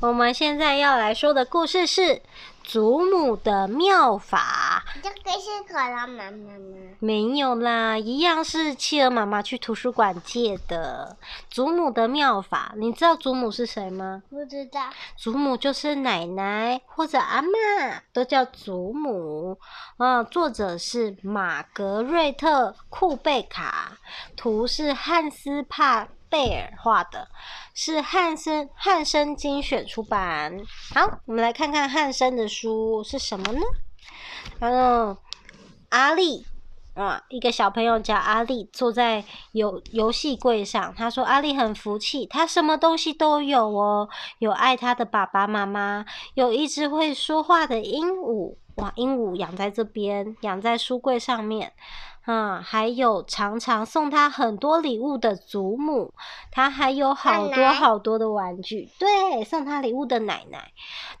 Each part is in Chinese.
我们现在要来说的故事是祖母的妙法。这个是可乐妈妈吗？没有啦，一样是企鹅妈妈去图书馆借的。祖母的妙法，你知道祖母是谁吗？不知道。祖母就是奶奶或者阿嬷，都叫祖母。啊，作者是玛格瑞特库贝卡，图是汉斯帕贝尔画的，是汉森汉生精选出版。好，我们来看看汉生的书是什么呢？嗯，阿力啊，一个小朋友叫阿力，坐在游游戏柜上。他说阿力很福气，他什么东西都有哦，有爱他的爸爸妈妈，有一只会说话的鹦鹉。哇，鹦鹉养在这边，养在书柜上面。嗯，还有常常送他很多礼物的祖母，他还有好多好多的玩具。对，送他礼物的奶奶，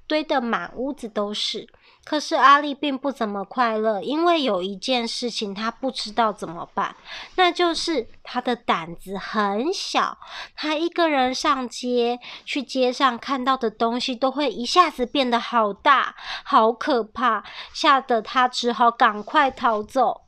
堆得满屋子都是。可是阿力并不怎么快乐，因为有一件事情他不知道怎么办，那就是他的胆子很小。他一个人上街，去街上看到的东西都会一下子变得好大，好可怕，吓得他只好赶快逃走。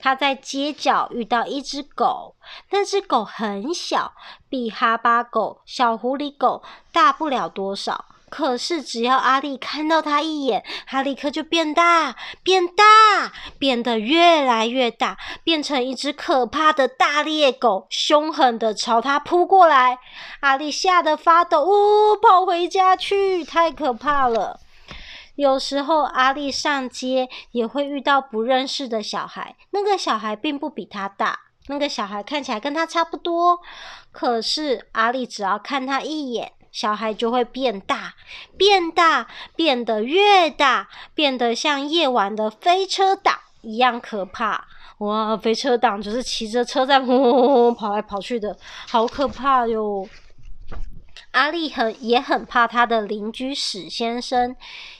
他在街角遇到一只狗，那只狗很小，比哈巴狗、小狐狸狗大不了多少。可是只要阿力看到它一眼，它立刻就变大、变大，变得越来越大，变成一只可怕的大猎狗，凶狠的朝他扑过来。阿力吓得发抖，呜、哦，跑回家去，太可怕了。有时候阿力上街也会遇到不认识的小孩，那个小孩并不比他大，那个小孩看起来跟他差不多，可是阿力只要看他一眼，小孩就会变大，变大，变得越大，变得像夜晚的飞车党一样可怕。哇，飞车党就是骑着车在轰轰轰轰跑来跑去的，好可怕哟。阿力很也很怕他的邻居史先生，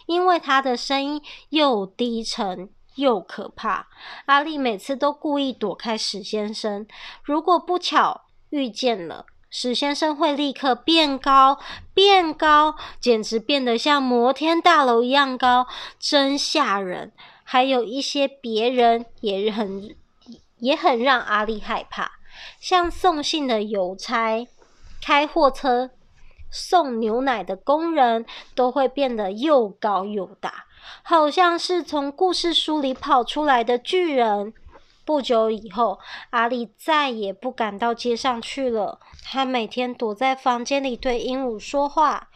因为他的声音又低沉又可怕。阿力每次都故意躲开史先生，如果不巧遇见了，史先生会立刻变高变高，简直变得像摩天大楼一样高，真吓人。还有一些别人也很也很让阿力害怕，像送信的邮差、开货车。送牛奶的工人都会变得又高又大，好像是从故事书里跑出来的巨人。不久以后，阿力再也不敢到街上去了。他每天躲在房间里对鹦鹉说话，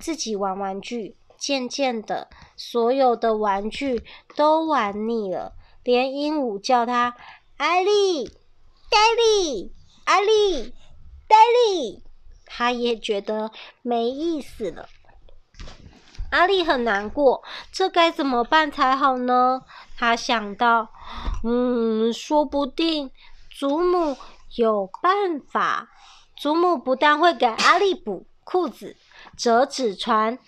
自己玩玩具。渐渐的，所有的玩具都玩腻了，连鹦鹉叫他“阿力，黛力，阿力，黛力”。他也觉得没意思了。阿力很难过，这该怎么办才好呢？他想到，嗯，说不定祖母有办法。祖母不但会给阿力补裤子、折纸船、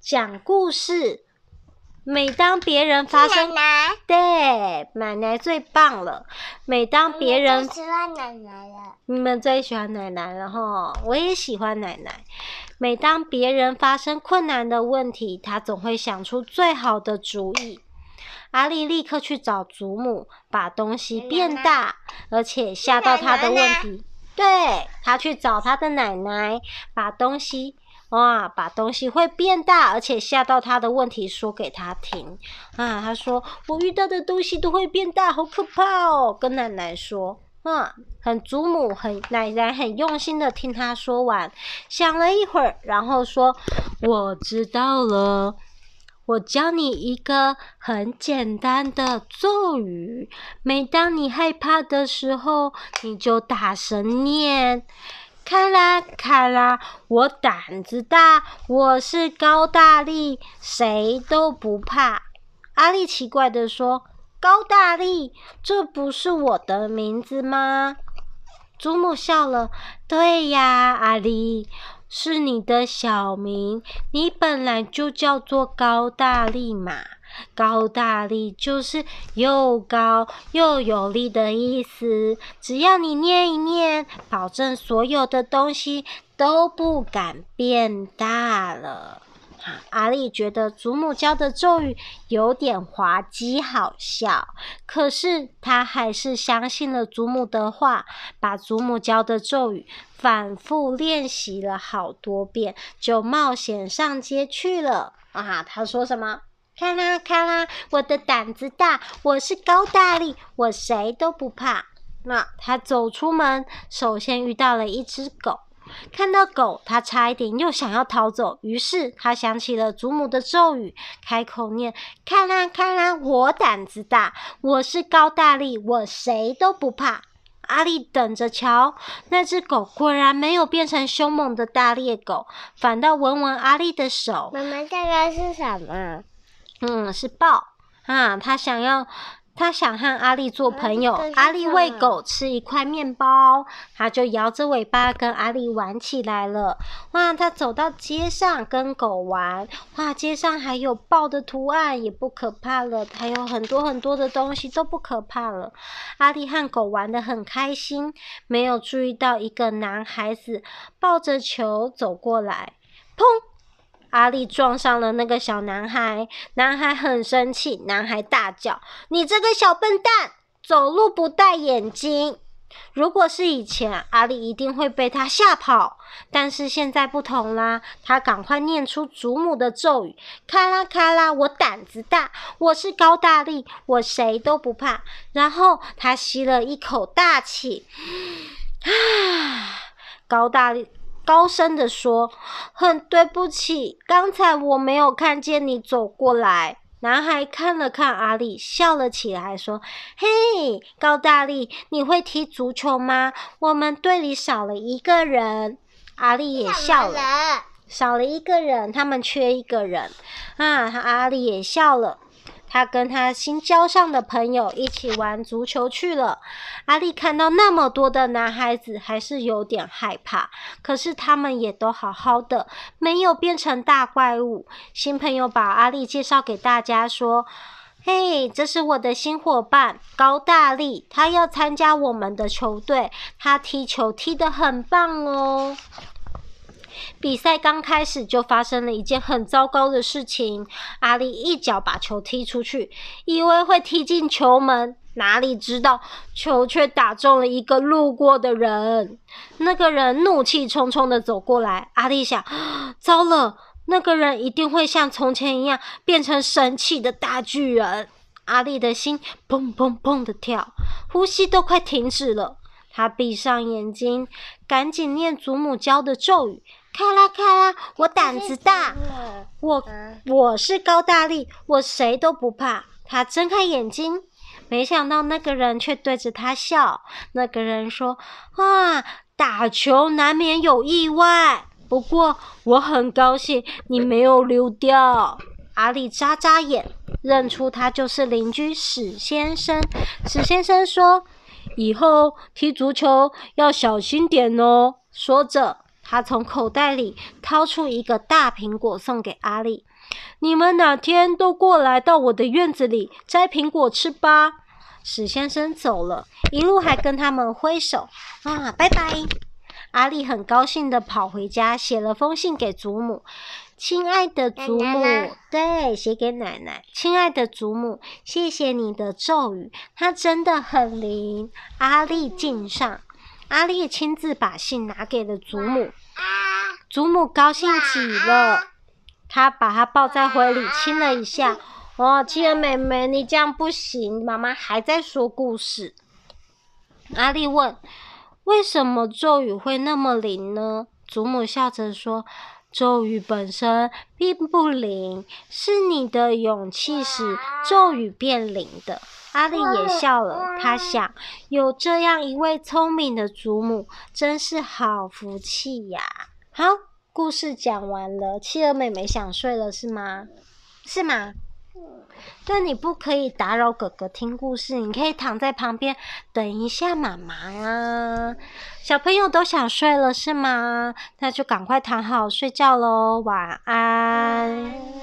讲故事。每当别人发生，奶奶对，奶奶最棒了。每当别人，喜欢奶奶了。你们最喜欢奶奶了哈，我也喜欢奶奶。每当别人发生困难的问题，他总会想出最好的主意。阿力立刻去找祖母，把东西变大，奶奶而且吓到他的问题。奶奶对，他去找他的奶奶，把东西。哇！把东西会变大，而且吓到他的问题说给他听啊！他说：“我遇到的东西都会变大，好可怕哦！”跟奶奶说，啊，很祖母很奶奶很用心的听他说完，想了一会儿，然后说：“我知道了，我教你一个很简单的咒语，每当你害怕的时候，你就大声念。”卡拉卡拉，我胆子大，我是高大力，谁都不怕。阿力奇怪地说：“高大力，这不是我的名字吗？”祖母笑了：“对呀，阿力，是你的小名，你本来就叫做高大力嘛。”高大力就是又高又有力的意思。只要你念一念，保证所有的东西都不敢变大了。阿力觉得祖母教的咒语有点滑稽好笑，可是他还是相信了祖母的话，把祖母教的咒语反复练习了好多遍，就冒险上街去了。啊，他说什么？看啦看啦，我的胆子大，我是高大力，我谁都不怕。那他走出门，首先遇到了一只狗。看到狗，他差一点又想要逃走，于是他想起了祖母的咒语，开口念：“看啦看啦，我胆子大，我是高大力，我谁都不怕。”阿力等着瞧，那只狗果然没有变成凶猛的大猎狗，反倒闻闻阿力的手。妈妈，这个是什么？嗯，是豹啊，他想要。他想和阿力做朋友，阿力喂狗吃一块面包，他就摇着尾巴跟阿力玩起来了。哇，他走到街上跟狗玩，哇，街上还有豹的图案，也不可怕了。还有很多很多的东西都不可怕了。阿力和狗玩得很开心，没有注意到一个男孩子抱着球走过来，砰！阿力撞上了那个小男孩，男孩很生气，男孩大叫：“你这个小笨蛋，走路不戴眼镜！”如果是以前，阿力一定会被他吓跑，但是现在不同啦，他赶快念出祖母的咒语：“咔啦咔啦，我胆子大，我是高大力，我谁都不怕。”然后他吸了一口大气，啊，高大力。高声的说：“很对不起，刚才我没有看见你走过来。”男孩看了看阿力，笑了起来，说：“嘿，高大力，你会踢足球吗？我们队里少了一个人。”阿力也笑了，少了一个人，他们缺一个人啊！阿力也笑了。他跟他新交上的朋友一起玩足球去了。阿力看到那么多的男孩子，还是有点害怕。可是他们也都好好的，没有变成大怪物。新朋友把阿力介绍给大家，说：“嘿，这是我的新伙伴高大力，他要参加我们的球队，他踢球踢得很棒哦。”比赛刚开始就发生了一件很糟糕的事情。阿力一脚把球踢出去，以为会踢进球门，哪里知道球却打中了一个路过的人。那个人怒气冲冲的走过来，阿力想：糟了，那个人一定会像从前一样变成神奇的大巨人。阿力的心砰砰砰的跳，呼吸都快停止了。他闭上眼睛，赶紧念祖母教的咒语。咔啦咔啦，我胆子大，我我是高大力，我谁都不怕。他睁开眼睛，没想到那个人却对着他笑。那个人说：“啊，打球难免有意外，不过我很高兴你没有溜掉。”阿力眨眨眼，认出他就是邻居史先生。史先生说：“以后踢足球要小心点哦。”说着。他从口袋里掏出一个大苹果送给阿力，你们哪天都过来到我的院子里摘苹果吃吧。史先生走了，一路还跟他们挥手啊，拜拜。阿力很高兴的跑回家，写了封信给祖母。亲爱的祖母，奶奶对，写给奶奶。亲爱的祖母，谢谢你的咒语，它真的很灵。阿力敬上。阿丽亲自把信拿给了祖母，祖母高兴极了，她把她抱在怀里亲了一下。哦，企鹅妹妹，你这样不行，妈妈还在说故事。阿丽问：“为什么咒语会那么灵呢？”祖母笑着说：“咒语本身并不灵，是你的勇气使咒语变灵的。”阿力也笑了，他想，有这样一位聪明的祖母，真是好福气呀。好，故事讲完了，企鹅妹妹想睡了是吗？是吗？但你不可以打扰哥哥听故事，你可以躺在旁边等一下妈妈啊。小朋友都想睡了是吗？那就赶快躺好睡觉喽，晚安。